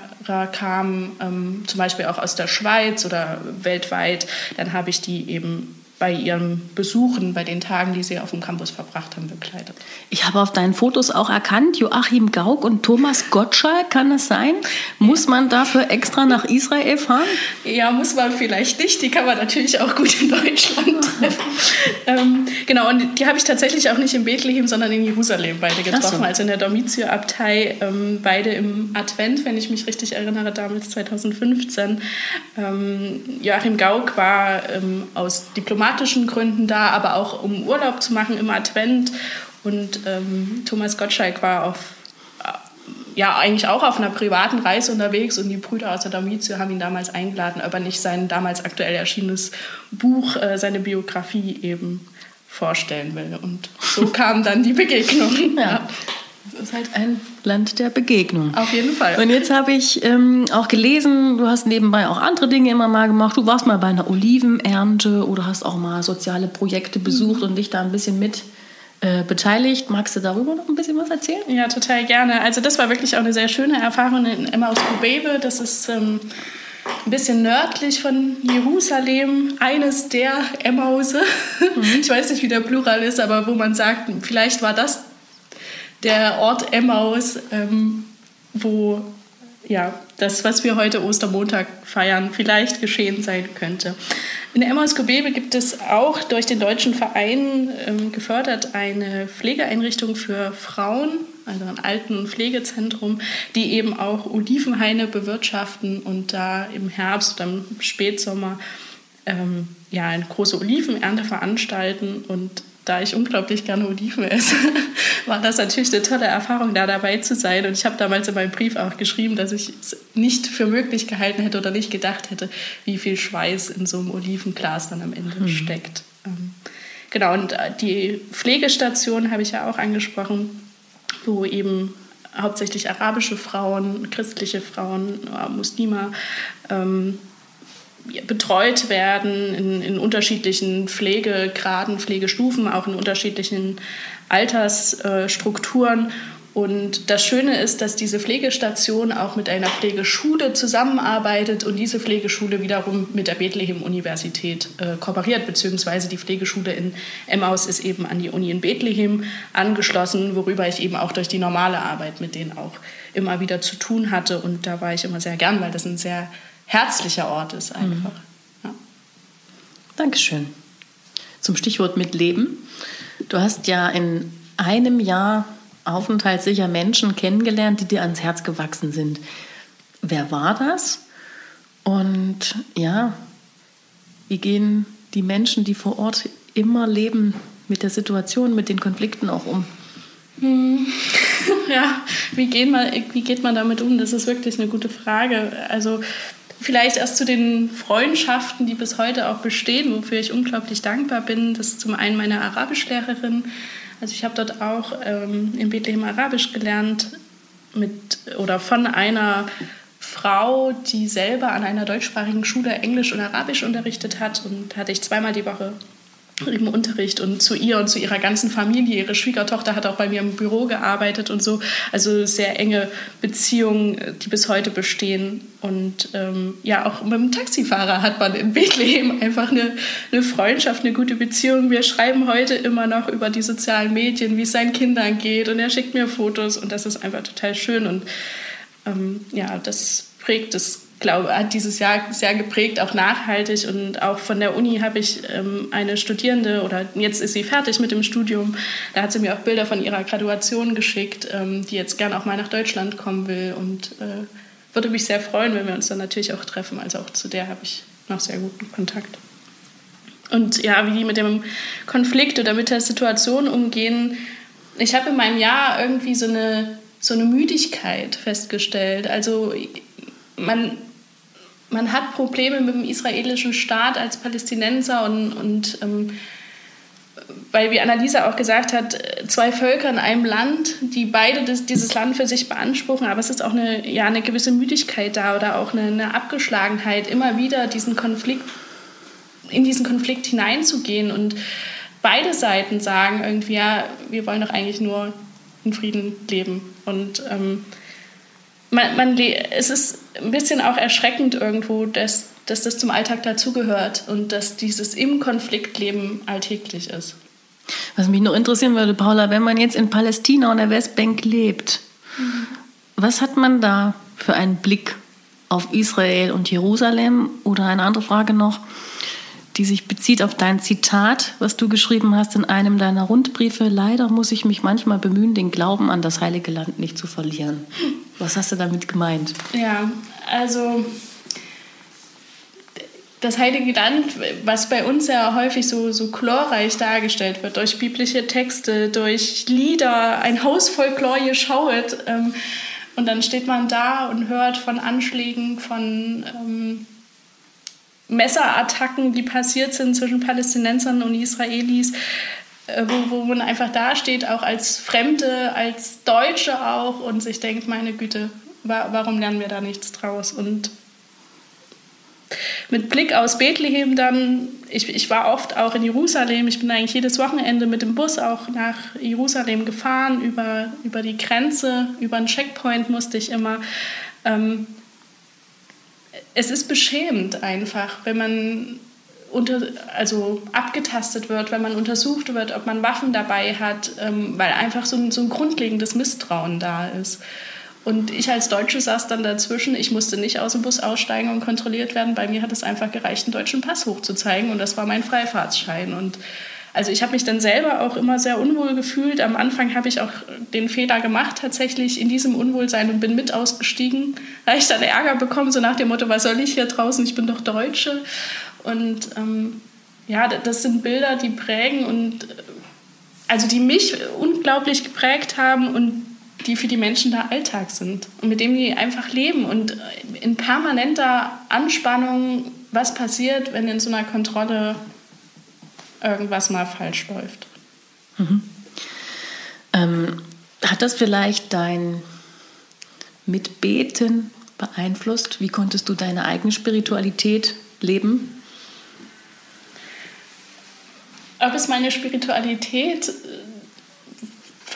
kamen, ähm, zum Beispiel auch aus der Schweiz oder weltweit, dann habe ich die eben bei ihren Besuchen, bei den Tagen, die sie auf dem Campus verbracht haben, begleitet. Ich habe auf deinen Fotos auch erkannt, Joachim Gauck und Thomas Gottschalk, kann das sein? Muss man dafür extra nach Israel fahren? Ja, muss man vielleicht nicht. Die kann man natürlich auch gut in Deutschland treffen. ähm, genau, und die habe ich tatsächlich auch nicht in Bethlehem, sondern in Jerusalem beide getroffen, so. also in der Domizio-Abtei, ähm, beide im Advent, wenn ich mich richtig erinnere, damals 2015. Ähm, Joachim Gauck war ähm, aus Diplomat pragmatischen Gründen da, aber auch um Urlaub zu machen im Advent. Und ähm, Thomas Gottschalk war auf, äh, ja, eigentlich auch auf einer privaten Reise unterwegs und die Brüder aus der Domizio haben ihn damals eingeladen, ob er nicht sein damals aktuell erschienenes Buch, äh, seine Biografie eben vorstellen will. Und so kam dann die Begegnung. Ja. Es ist halt ein Land der Begegnung. Auf jeden Fall. Und jetzt habe ich ähm, auch gelesen, du hast nebenbei auch andere Dinge immer mal gemacht. Du warst mal bei einer Olivenernte oder hast auch mal soziale Projekte besucht mhm. und dich da ein bisschen mit äh, beteiligt. Magst du darüber noch ein bisschen was erzählen? Ja, total gerne. Also das war wirklich auch eine sehr schöne Erfahrung in Emmaus Kubebe. Das ist ähm, ein bisschen nördlich von Jerusalem, eines der Emmause. Mhm. Ich weiß nicht, wie der Plural ist, aber wo man sagt, vielleicht war das der Ort Emmaus, ähm, wo ja, das, was wir heute Ostermontag feiern, vielleicht geschehen sein könnte. In Emmaus Gebebe gibt es auch durch den deutschen Verein ähm, gefördert eine Pflegeeinrichtung für Frauen, also ein Alten- und Pflegezentrum, die eben auch Olivenhaine bewirtschaften und da im Herbst oder im Spätsommer ähm, ja, eine große Olivenernte veranstalten und da ich unglaublich gerne Oliven esse, war das natürlich eine tolle Erfahrung, da dabei zu sein. Und ich habe damals in meinem Brief auch geschrieben, dass ich es nicht für möglich gehalten hätte oder nicht gedacht hätte, wie viel Schweiß in so einem Olivenglas dann am Ende mhm. steckt. Ähm, genau, und äh, die Pflegestation habe ich ja auch angesprochen, wo eben hauptsächlich arabische Frauen, christliche Frauen, äh, Muslime, ähm, betreut werden in, in unterschiedlichen Pflegegraden, Pflegestufen, auch in unterschiedlichen Altersstrukturen. Und das Schöne ist, dass diese Pflegestation auch mit einer Pflegeschule zusammenarbeitet und diese Pflegeschule wiederum mit der Bethlehem-Universität äh, kooperiert, beziehungsweise die Pflegeschule in Emmaus ist eben an die Uni in Bethlehem angeschlossen, worüber ich eben auch durch die normale Arbeit mit denen auch immer wieder zu tun hatte. Und da war ich immer sehr gern, weil das ein sehr herzlicher Ort ist einfach. Mhm. Ja. Dankeschön. zum Stichwort Mitleben. Du hast ja in einem Jahr Aufenthalt sicher Menschen kennengelernt, die dir ans Herz gewachsen sind. Wer war das? Und ja, wie gehen die Menschen, die vor Ort immer leben, mit der Situation, mit den Konflikten auch um? Hm. Ja, wie geht, man, wie geht man damit um? Das ist wirklich eine gute Frage. Also vielleicht erst zu den Freundschaften, die bis heute auch bestehen, wofür ich unglaublich dankbar bin. Das ist zum einen meine Arabischlehrerin. Also ich habe dort auch ähm, in Bethlehem Arabisch gelernt mit oder von einer Frau, die selber an einer deutschsprachigen Schule Englisch und Arabisch unterrichtet hat und hatte ich zweimal die Woche im Unterricht und zu ihr und zu ihrer ganzen Familie. Ihre Schwiegertochter hat auch bei mir im Büro gearbeitet und so. Also sehr enge Beziehungen, die bis heute bestehen. Und ähm, ja, auch mit dem Taxifahrer hat man in Bethlehem einfach eine, eine Freundschaft, eine gute Beziehung. Wir schreiben heute immer noch über die sozialen Medien, wie es seinen Kindern geht. Und er schickt mir Fotos und das ist einfach total schön. Und ähm, ja, das prägt das glaube, hat dieses Jahr sehr geprägt, auch nachhaltig. Und auch von der Uni habe ich ähm, eine Studierende, oder jetzt ist sie fertig mit dem Studium, da hat sie mir auch Bilder von ihrer Graduation geschickt, ähm, die jetzt gern auch mal nach Deutschland kommen will. Und äh, würde mich sehr freuen, wenn wir uns dann natürlich auch treffen. Also auch zu der habe ich noch sehr guten Kontakt. Und ja, wie die mit dem Konflikt oder mit der Situation umgehen. Ich habe in meinem Jahr irgendwie so eine, so eine Müdigkeit festgestellt. Also man man hat Probleme mit dem israelischen Staat als Palästinenser und, und ähm, weil, wie Annalisa auch gesagt hat, zwei Völker in einem Land, die beide das, dieses Land für sich beanspruchen, aber es ist auch eine, ja, eine gewisse Müdigkeit da oder auch eine, eine Abgeschlagenheit, immer wieder diesen Konflikt, in diesen Konflikt hineinzugehen. Und beide Seiten sagen irgendwie, ja, wir wollen doch eigentlich nur in Frieden leben. Und ähm, man, man, es ist ein bisschen auch erschreckend irgendwo, dass, dass das zum Alltag dazugehört und dass dieses im Konfliktleben alltäglich ist. Was mich nur interessieren würde, Paula, wenn man jetzt in Palästina und der Westbank lebt, mhm. was hat man da für einen Blick auf Israel und Jerusalem? Oder eine andere Frage noch, die sich bezieht auf dein Zitat, was du geschrieben hast in einem deiner Rundbriefe. Leider muss ich mich manchmal bemühen, den Glauben an das heilige Land nicht zu verlieren. Was hast du damit gemeint? Ja, also das heilige Land, was bei uns ja häufig so, so chlorreich dargestellt wird, durch biblische Texte, durch Lieder, ein Haus voll Chloe schauet. Ähm, und dann steht man da und hört von Anschlägen, von ähm, Messerattacken, die passiert sind zwischen Palästinensern und Israelis, äh, wo, wo man einfach dasteht, auch als Fremde, als Deutsche auch und sich denkt, meine Güte, warum lernen wir da nichts draus? Und mit Blick aus Bethlehem dann, ich, ich war oft auch in Jerusalem, ich bin eigentlich jedes Wochenende mit dem Bus auch nach Jerusalem gefahren, über, über die Grenze, über einen Checkpoint musste ich immer. Ähm, es ist beschämend einfach, wenn man unter, also abgetastet wird, wenn man untersucht wird, ob man Waffen dabei hat, ähm, weil einfach so ein, so ein grundlegendes Misstrauen da ist. Und ich als Deutsche saß dann dazwischen. Ich musste nicht aus dem Bus aussteigen und kontrolliert werden. Bei mir hat es einfach gereicht, einen deutschen Pass hochzuzeigen und das war mein Freifahrtsschein. Und also ich habe mich dann selber auch immer sehr unwohl gefühlt. Am Anfang habe ich auch den Fehler gemacht, tatsächlich in diesem Unwohlsein und bin mit ausgestiegen. Da ich dann Ärger bekommen, so nach dem Motto, was soll ich hier draußen, ich bin doch Deutsche. Und ähm, ja, das sind Bilder, die prägen und also die mich unglaublich geprägt haben und die für die Menschen da Alltag sind und mit dem die einfach leben und in permanenter Anspannung, was passiert, wenn in so einer Kontrolle irgendwas mal falsch läuft. Mhm. Ähm, hat das vielleicht dein Mitbeten beeinflusst? Wie konntest du deine eigene Spiritualität leben? Ob es meine Spiritualität äh,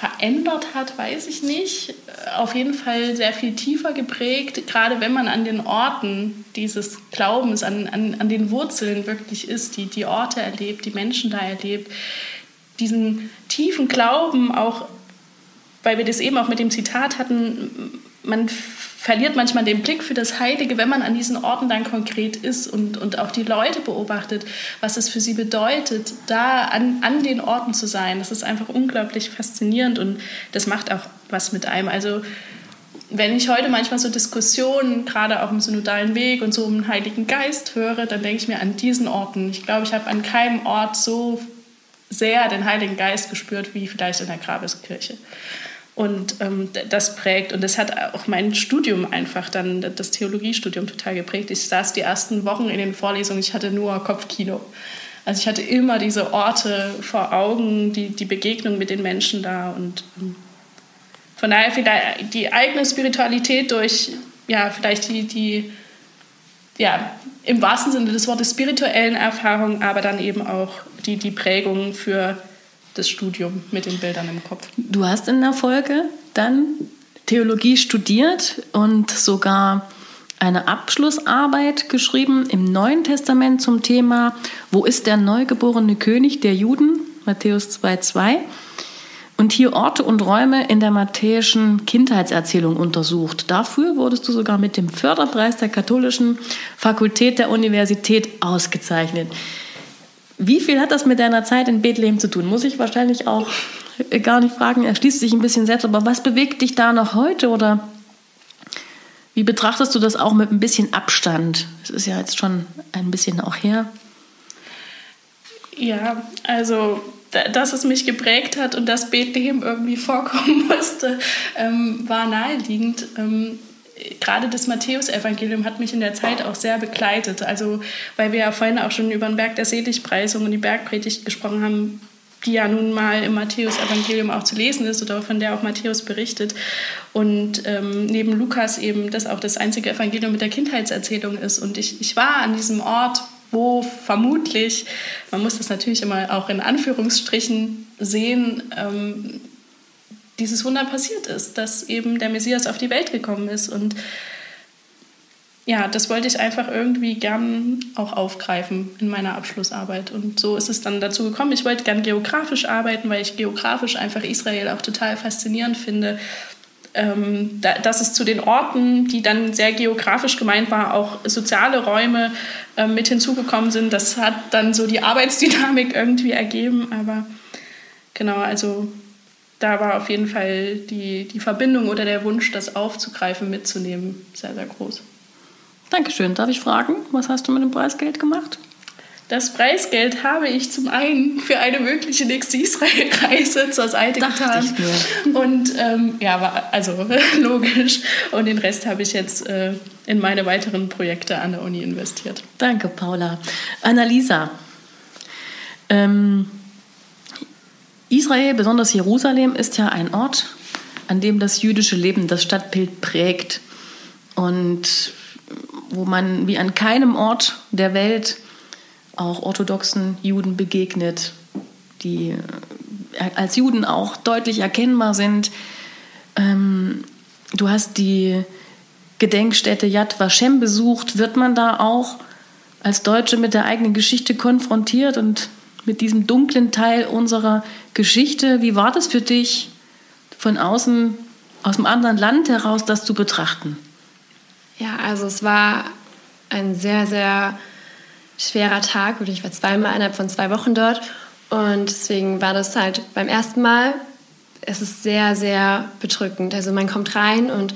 verändert hat, weiß ich nicht. Auf jeden Fall sehr viel tiefer geprägt, gerade wenn man an den Orten dieses Glaubens, an, an, an den Wurzeln wirklich ist, die, die Orte erlebt, die Menschen da erlebt. Diesen tiefen Glauben auch, weil wir das eben auch mit dem Zitat hatten, man verliert manchmal den Blick für das Heilige, wenn man an diesen Orten dann konkret ist und, und auch die Leute beobachtet, was es für sie bedeutet, da an, an den Orten zu sein. Das ist einfach unglaublich faszinierend und das macht auch was mit einem. Also wenn ich heute manchmal so Diskussionen, gerade auch im synodalen Weg und so um den Heiligen Geist höre, dann denke ich mir an diesen Orten. Ich glaube, ich habe an keinem Ort so sehr den Heiligen Geist gespürt wie vielleicht in der Grabeskirche. Und ähm, das prägt. Und das hat auch mein Studium einfach dann, das Theologiestudium total geprägt. Ich saß die ersten Wochen in den Vorlesungen, ich hatte nur Kopfkino. Also ich hatte immer diese Orte vor Augen, die, die Begegnung mit den Menschen da. Und ähm, von daher vielleicht die eigene Spiritualität durch, ja, vielleicht die, die ja, im wahrsten Sinne des Wortes spirituellen Erfahrungen, aber dann eben auch die, die Prägung für das Studium mit den Bildern im Kopf. Du hast in der Folge dann Theologie studiert und sogar eine Abschlussarbeit geschrieben im Neuen Testament zum Thema Wo ist der neugeborene König der Juden? Matthäus 2,2. Und hier Orte und Räume in der matthäischen Kindheitserzählung untersucht. Dafür wurdest du sogar mit dem Förderpreis der Katholischen Fakultät der Universität ausgezeichnet. Wie viel hat das mit deiner Zeit in Bethlehem zu tun? Muss ich wahrscheinlich auch gar nicht fragen. Er schließt sich ein bisschen selbst. Aber was bewegt dich da noch heute? Oder wie betrachtest du das auch mit ein bisschen Abstand? Es ist ja jetzt schon ein bisschen auch her. Ja, also dass es mich geprägt hat und dass Bethlehem irgendwie vorkommen musste, ähm, war naheliegend. Ähm, gerade das Matthäusevangelium hat mich in der Zeit auch sehr begleitet. Also, weil wir ja vorhin auch schon über den Berg der Seligpreisung und die Bergpredigt gesprochen haben, die ja nun mal im Matthäusevangelium auch zu lesen ist oder von der auch Matthäus berichtet. Und ähm, neben Lukas eben das auch das einzige Evangelium mit der Kindheitserzählung ist. Und ich, ich war an diesem Ort, wo vermutlich, man muss das natürlich immer auch in Anführungsstrichen sehen, ähm, dieses Wunder passiert ist, dass eben der Messias auf die Welt gekommen ist. Und ja, das wollte ich einfach irgendwie gern auch aufgreifen in meiner Abschlussarbeit. Und so ist es dann dazu gekommen. Ich wollte gern geografisch arbeiten, weil ich geografisch einfach Israel auch total faszinierend finde. Ähm, da, dass es zu den Orten, die dann sehr geografisch gemeint war, auch soziale Räume äh, mit hinzugekommen sind. Das hat dann so die Arbeitsdynamik irgendwie ergeben. Aber genau, also da war auf jeden Fall die, die Verbindung oder der Wunsch, das aufzugreifen, mitzunehmen, sehr, sehr groß. Dankeschön. Darf ich fragen, was hast du mit dem Preisgeld gemacht? Das Preisgeld habe ich zum einen für eine mögliche nächste Israel-Reise zur Seite getan. Und ähm, ja, war also logisch. Und den Rest habe ich jetzt äh, in meine weiteren Projekte an der Uni investiert. Danke, Paula. Annalisa. Ähm, Israel, besonders Jerusalem, ist ja ein Ort, an dem das jüdische Leben das Stadtbild prägt und wo man wie an keinem Ort der Welt auch orthodoxen Juden begegnet, die äh, als Juden auch deutlich erkennbar sind. Ähm, du hast die Gedenkstätte Yad Vashem besucht. Wird man da auch als Deutsche mit der eigenen Geschichte konfrontiert und mit diesem dunklen Teil unserer Geschichte. Wie war das für dich, von außen, aus einem anderen Land heraus, das zu betrachten? Ja, also es war ein sehr, sehr schwerer Tag. Und ich war zweimal innerhalb von zwei Wochen dort. Und deswegen war das halt beim ersten Mal, es ist sehr, sehr bedrückend. Also man kommt rein und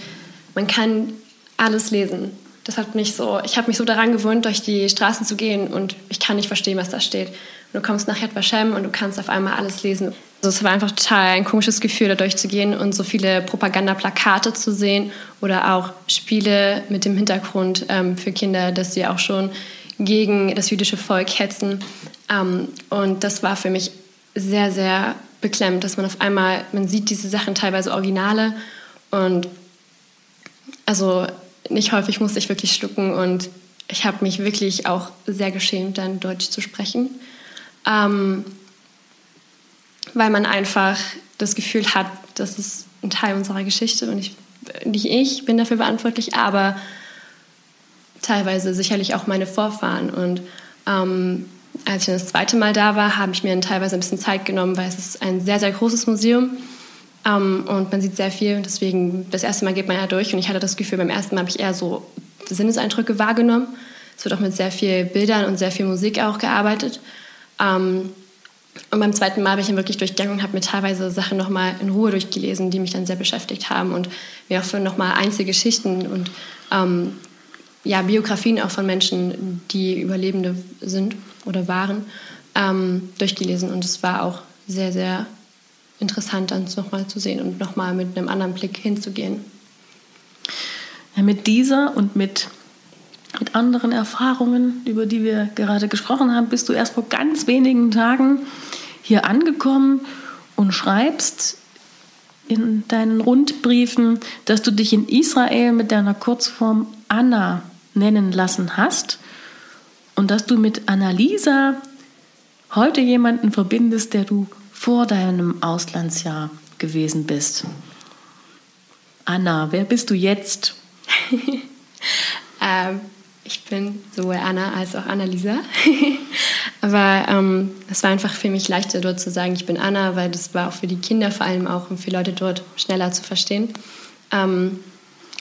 man kann alles lesen. Das hat mich so, ich habe mich so daran gewöhnt, durch die Straßen zu gehen und ich kann nicht verstehen, was da steht. Und du kommst nach Yad Vashem und du kannst auf einmal alles lesen. Also es war einfach total ein komisches Gefühl, da durchzugehen und so viele Propagandaplakate zu sehen oder auch Spiele mit dem Hintergrund ähm, für Kinder, dass sie auch schon gegen das jüdische Volk hetzen. Ähm, und das war für mich sehr, sehr beklemmt, dass man auf einmal, man sieht diese Sachen teilweise Originale und also nicht häufig musste ich wirklich schlucken und ich habe mich wirklich auch sehr geschämt, dann Deutsch zu sprechen ähm, weil man einfach das Gefühl hat, das ist ein Teil unserer Geschichte und ich, nicht ich bin dafür verantwortlich, aber teilweise sicherlich auch meine Vorfahren. Und ähm, als ich das zweite Mal da war, habe ich mir teilweise ein bisschen Zeit genommen, weil es ist ein sehr, sehr großes Museum. Ähm, und man sieht sehr viel. Deswegen, das erste Mal geht man ja durch. Und ich hatte das Gefühl, beim ersten Mal habe ich eher so Sinneseindrücke wahrgenommen. Es wird auch mit sehr vielen Bildern und sehr viel Musik auch gearbeitet. Ähm, und beim zweiten Mal habe ich ihn wirklich durchgegangen und habe mir teilweise Sachen nochmal in Ruhe durchgelesen, die mich dann sehr beschäftigt haben und mir auch für nochmal Einzelgeschichten und ähm, ja, Biografien auch von Menschen, die Überlebende sind oder waren, ähm, durchgelesen. Und es war auch sehr, sehr interessant, dann nochmal zu sehen und nochmal mit einem anderen Blick hinzugehen. Ja, mit dieser und mit, mit anderen Erfahrungen, über die wir gerade gesprochen haben, bist du erst vor ganz wenigen Tagen hier angekommen und schreibst in deinen Rundbriefen, dass du dich in Israel mit deiner Kurzform Anna nennen lassen hast und dass du mit Annalisa heute jemanden verbindest, der du vor deinem Auslandsjahr gewesen bist. Anna, wer bist du jetzt? ähm, ich bin sowohl Anna als auch Annalisa. Aber ähm, es war einfach für mich leichter, dort zu sagen, ich bin Anna, weil das war auch für die Kinder vor allem auch und für Leute dort schneller zu verstehen. Ähm,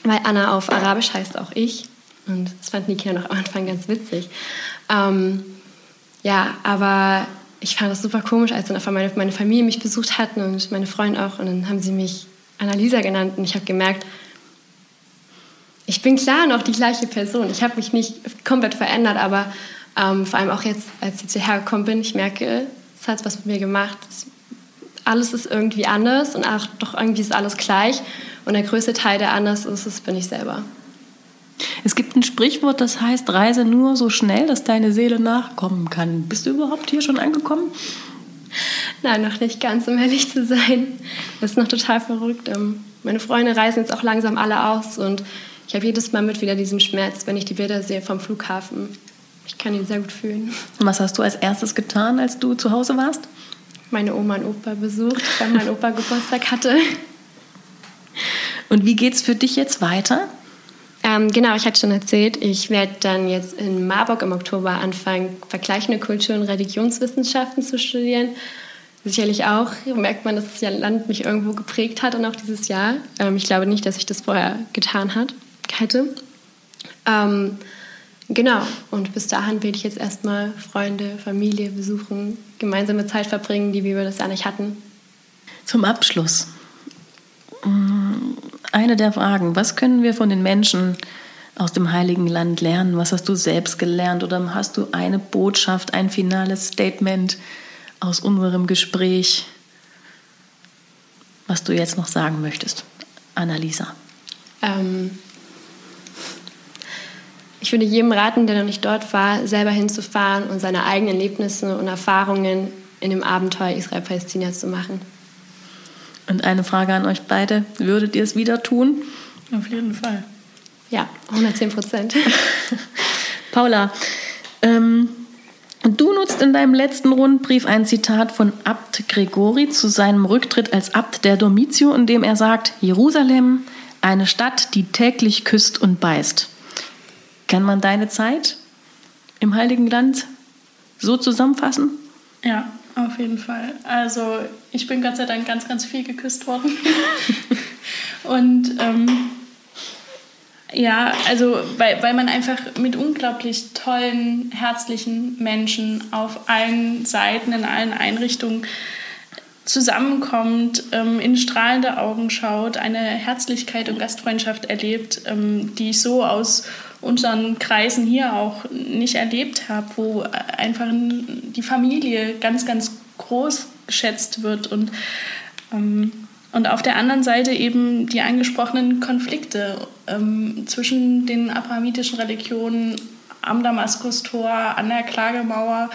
weil Anna auf Arabisch heißt auch ich. Und das fanden die Kinder noch am Anfang ganz witzig. Ähm, ja, aber ich fand das super komisch, als dann auf einmal meine Familie mich besucht hatten und meine Freunde auch. Und dann haben sie mich Annalisa genannt. Und ich habe gemerkt, ich bin klar noch die gleiche Person. Ich habe mich nicht komplett verändert, aber ähm, vor allem auch jetzt, als ich hierher gekommen bin, ich merke, es hat was mit mir gemacht. Alles ist irgendwie anders und auch doch irgendwie ist alles gleich. Und der größte Teil, der anders ist, das bin ich selber. Es gibt ein Sprichwort, das heißt, reise nur so schnell, dass deine Seele nachkommen kann. Bist du überhaupt hier schon angekommen? Nein, noch nicht ganz, um ehrlich zu sein. Das ist noch total verrückt. Ähm, meine Freunde reisen jetzt auch langsam alle aus und ich habe jedes Mal mit wieder diesen Schmerz, wenn ich die Bilder sehe vom Flughafen. Ich kann ihn sehr gut fühlen. Was hast du als erstes getan, als du zu Hause warst? Meine Oma und Opa besucht, weil mein Opa Geburtstag hatte. Und wie geht es für dich jetzt weiter? Ähm, genau, ich hatte schon erzählt, ich werde dann jetzt in Marburg im Oktober anfangen, vergleichende Kultur- und Religionswissenschaften zu studieren. Sicherlich auch merkt man, dass das Land mich irgendwo geprägt hat und auch dieses Jahr. Ähm, ich glaube nicht, dass ich das vorher getan hat, hätte. Ähm, genau, und bis dahin werde ich jetzt erstmal Freunde, Familie besuchen, gemeinsame Zeit verbringen, die wir das Jahr nicht hatten. Zum Abschluss eine der Fragen, was können wir von den Menschen aus dem Heiligen Land lernen? Was hast du selbst gelernt? Oder hast du eine Botschaft, ein finales Statement aus unserem Gespräch, was du jetzt noch sagen möchtest? Annalisa. Ähm, ich würde jedem raten, der noch nicht dort war, selber hinzufahren und seine eigenen Erlebnisse und Erfahrungen in dem Abenteuer Israel-Palästina zu machen. Und eine Frage an euch beide. Würdet ihr es wieder tun? Auf jeden Fall. Ja, 110 Prozent. Paula, ähm, du nutzt in deinem letzten Rundbrief ein Zitat von Abt Gregori zu seinem Rücktritt als Abt der Domitio, in dem er sagt, Jerusalem, eine Stadt, die täglich küsst und beißt. Kann man deine Zeit im Heiligen Land so zusammenfassen? Ja, auf jeden Fall. Also ich bin Gott sei Dank ganz, ganz viel geküsst worden. Und ähm, ja, also weil, weil man einfach mit unglaublich tollen, herzlichen Menschen auf allen Seiten, in allen Einrichtungen zusammenkommt, ähm, in strahlende Augen schaut, eine Herzlichkeit und Gastfreundschaft erlebt, ähm, die ich so aus unseren Kreisen hier auch nicht erlebt habe, wo einfach die Familie ganz, ganz groß geschätzt wird und, ähm, und auf der anderen Seite eben die angesprochenen Konflikte ähm, zwischen den abrahamitischen Religionen am Damaskustor, an der Klagemauer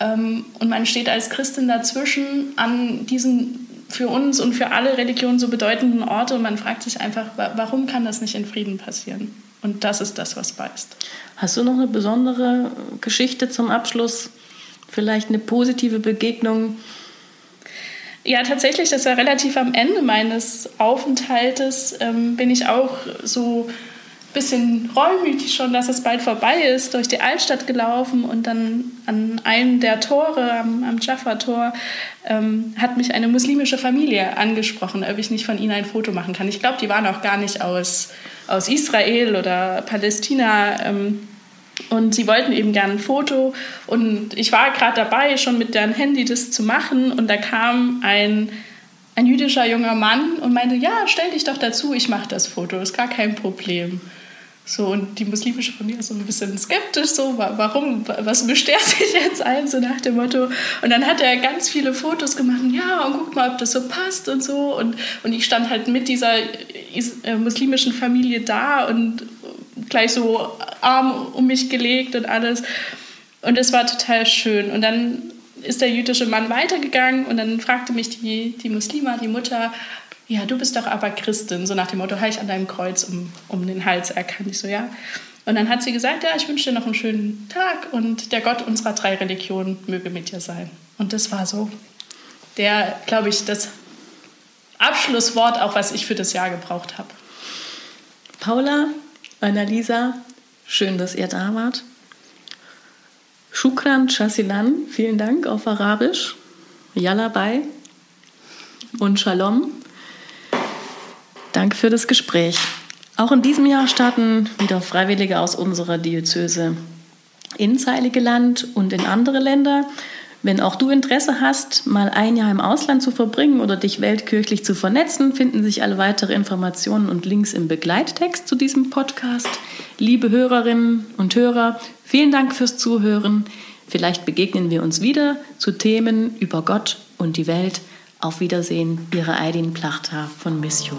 ähm, und man steht als Christin dazwischen an diesen für uns und für alle Religionen so bedeutenden Orte und man fragt sich einfach, warum kann das nicht in Frieden passieren? Und das ist das, was beißt. Hast du noch eine besondere Geschichte zum Abschluss? Vielleicht eine positive Begegnung? Ja, tatsächlich, das war relativ am Ende meines Aufenthaltes, ähm, bin ich auch so bisschen reumütig schon, dass es bald vorbei ist, durch die Altstadt gelaufen und dann an einem der Tore, am, am Jaffa-Tor, ähm, hat mich eine muslimische Familie angesprochen, ob ich nicht von ihnen ein Foto machen kann. Ich glaube, die waren auch gar nicht aus, aus Israel oder Palästina. Ähm, und sie wollten eben gerne ein Foto. Und ich war gerade dabei, schon mit deren Handy das zu machen. Und da kam ein, ein jüdischer junger Mann und meinte, ja, stell dich doch dazu, ich mache das Foto, ist gar kein Problem. So, und die muslimische Familie ist so ein bisschen skeptisch, so, warum, was mischt er sich jetzt ein, so nach dem Motto. Und dann hat er ganz viele Fotos gemacht, ja, und guck mal, ob das so passt und so. Und, und ich stand halt mit dieser äh, muslimischen Familie da und gleich so Arm um mich gelegt und alles. Und es war total schön. Und dann ist der jüdische Mann weitergegangen und dann fragte mich die, die Muslima, die Mutter, ja, du bist doch aber Christin, so nach dem Motto, habe ich an deinem Kreuz um, um den Hals erkannt. Ich so, ja. Und dann hat sie gesagt, ja, ich wünsche dir noch einen schönen Tag und der Gott unserer drei Religionen möge mit dir sein. Und das war so der, glaube ich, das Abschlusswort, auch was ich für das Jahr gebraucht habe. Paula, Annalisa, schön, dass ihr da wart. Shukran Chasilan, vielen Dank auf Arabisch. Yalabai und Shalom. Danke für das Gespräch. Auch in diesem Jahr starten wieder Freiwillige aus unserer Diözese ins Heilige Land und in andere Länder. Wenn auch du Interesse hast, mal ein Jahr im Ausland zu verbringen oder dich weltkirchlich zu vernetzen, finden sich alle weitere Informationen und Links im Begleittext zu diesem Podcast. Liebe Hörerinnen und Hörer, vielen Dank fürs Zuhören. Vielleicht begegnen wir uns wieder zu Themen über Gott und die Welt. Auf Wiedersehen, Ihre Aidin Plachta von Mission.